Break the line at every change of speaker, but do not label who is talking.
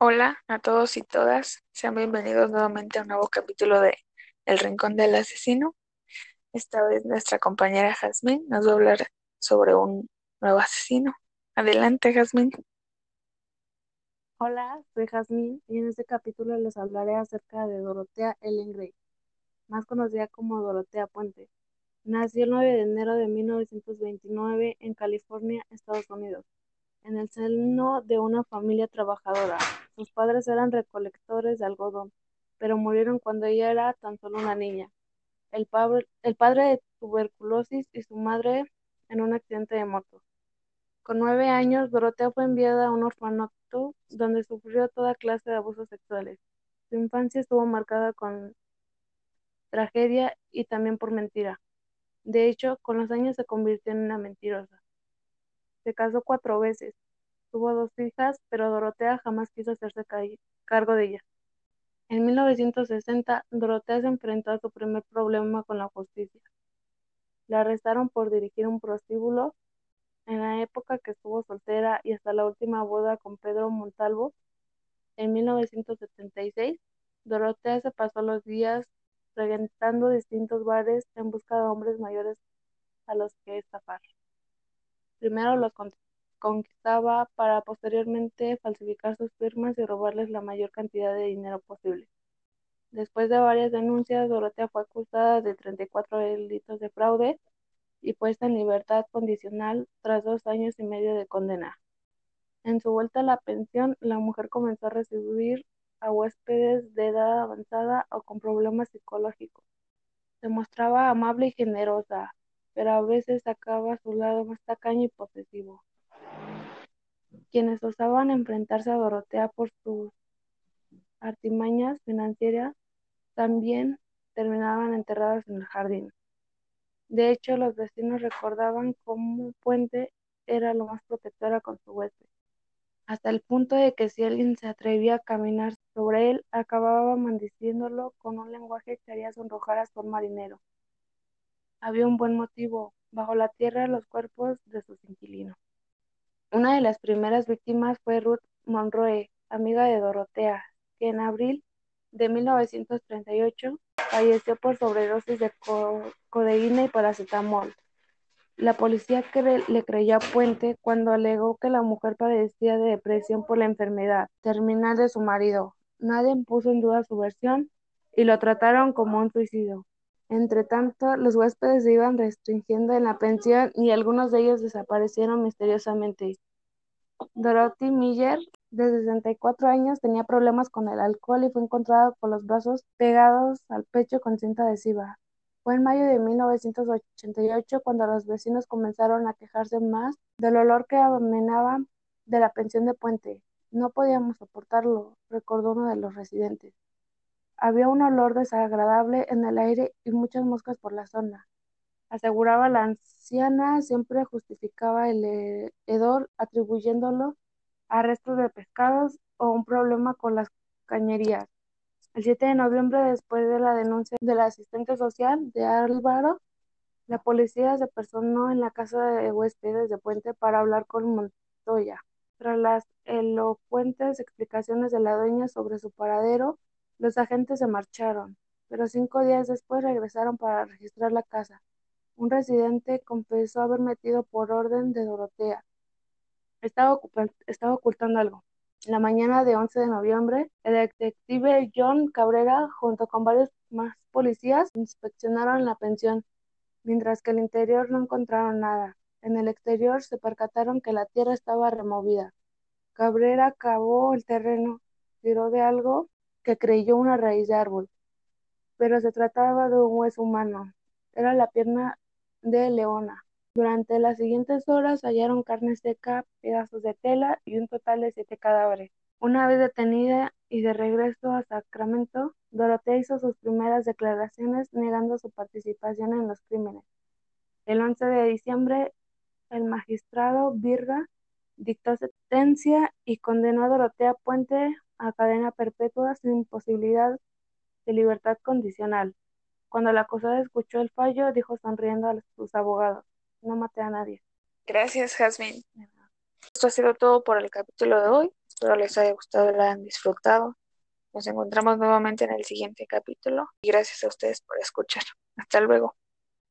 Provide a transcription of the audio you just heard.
Hola a todos y todas, sean bienvenidos nuevamente a un nuevo capítulo de El Rincón del Asesino. Esta vez nuestra compañera Jazmín nos va a hablar sobre un nuevo asesino. Adelante, Jazmín.
Hola, soy Jazmín y en este capítulo les hablaré acerca de Dorotea Ellen Gray, más conocida como Dorotea Puente. Nació el 9 de enero de 1929 en California, Estados Unidos, en el seno de una familia trabajadora. Sus padres eran recolectores de algodón, pero murieron cuando ella era tan solo una niña. El, el padre de tuberculosis y su madre en un accidente de moto. Con nueve años, Dorotea fue enviada a un orfanato donde sufrió toda clase de abusos sexuales. Su infancia estuvo marcada con tragedia y también por mentira. De hecho, con los años se convirtió en una mentirosa. Se casó cuatro veces, tuvo dos hijas, pero Dorotea jamás quiso hacerse cargo de ella. En 1960, Dorotea se enfrentó a su primer problema con la justicia. La arrestaron por dirigir un prostíbulo en la época que estuvo soltera y hasta la última boda con Pedro Montalvo, en 1976, Dorotea se pasó los días regentando distintos bares en busca de hombres mayores a los que estafar. Primero los conquistaba para posteriormente falsificar sus firmas y robarles la mayor cantidad de dinero posible. Después de varias denuncias, Dorotea fue acusada de 34 delitos de fraude y puesta en libertad condicional tras dos años y medio de condena. En su vuelta a la pensión, la mujer comenzó a recibir a huéspedes de edad avanzada o con problemas psicológicos. Se mostraba amable y generosa, pero a veces sacaba su lado más tacaño y posesivo. Quienes osaban enfrentarse a Dorotea por sus artimañas financieras también terminaban enterradas en el jardín. De hecho, los vecinos recordaban cómo Puente era lo más protectora con su huésped, hasta el punto de que si alguien se atrevía a caminar sobre él, acababa maldiciéndolo con un lenguaje que haría sonrojar a su marinero. Había un buen motivo, bajo la tierra los cuerpos de sus inquilinos. Una de las primeras víctimas fue Ruth Monroe, amiga de Dorotea, que en abril de 1938 falleció por sobredosis de codeína y paracetamol. La policía le creyó a Puente cuando alegó que la mujer padecía de depresión por la enfermedad terminal de su marido. Nadie puso en duda su versión y lo trataron como un suicidio. Entre tanto, los huéspedes se iban restringiendo en la pensión y algunos de ellos desaparecieron misteriosamente. Dorothy Miller, de 64 años, tenía problemas con el alcohol y fue encontrada con los brazos pegados al pecho con cinta adhesiva. Fue en mayo de 1988 cuando los vecinos comenzaron a quejarse más del olor que amenaba de la pensión de Puente. No podíamos soportarlo, recordó uno de los residentes. Había un olor desagradable en el aire y muchas moscas por la zona aseguraba la anciana, siempre justificaba el hedor atribuyéndolo a restos de pescados o un problema con las cañerías. El 7 de noviembre, después de la denuncia del asistente social de Álvaro, la policía se personó en la casa de huéspedes de Puente para hablar con Montoya. Tras las elocuentes explicaciones de la dueña sobre su paradero, los agentes se marcharon, pero cinco días después regresaron para registrar la casa. Un residente confesó haber metido por orden de Dorotea. Estaba, ocultando algo. En la mañana de 11 de noviembre, el detective John Cabrera, junto con varios más policías, inspeccionaron la pensión, mientras que el interior no encontraron nada. En el exterior se percataron que la tierra estaba removida. Cabrera cavó el terreno, tiró de algo que creyó una raíz de árbol, pero se trataba de un hueso humano. Era la pierna de Leona. Durante las siguientes horas hallaron carne seca, pedazos de tela y un total de siete cadáveres. Una vez detenida y de regreso a Sacramento, Dorotea hizo sus primeras declaraciones negando su participación en los crímenes. El 11 de diciembre, el magistrado Virga dictó sentencia y condenó a Dorotea Puente a cadena perpetua sin posibilidad de libertad condicional. Cuando la acusada escuchó el fallo, dijo sonriendo a sus abogados, no maté a nadie.
Gracias, Jasmine. Esto ha sido todo por el capítulo de hoy. Espero les haya gustado y lo hayan disfrutado. Nos encontramos nuevamente en el siguiente capítulo y gracias a ustedes por escuchar. Hasta luego.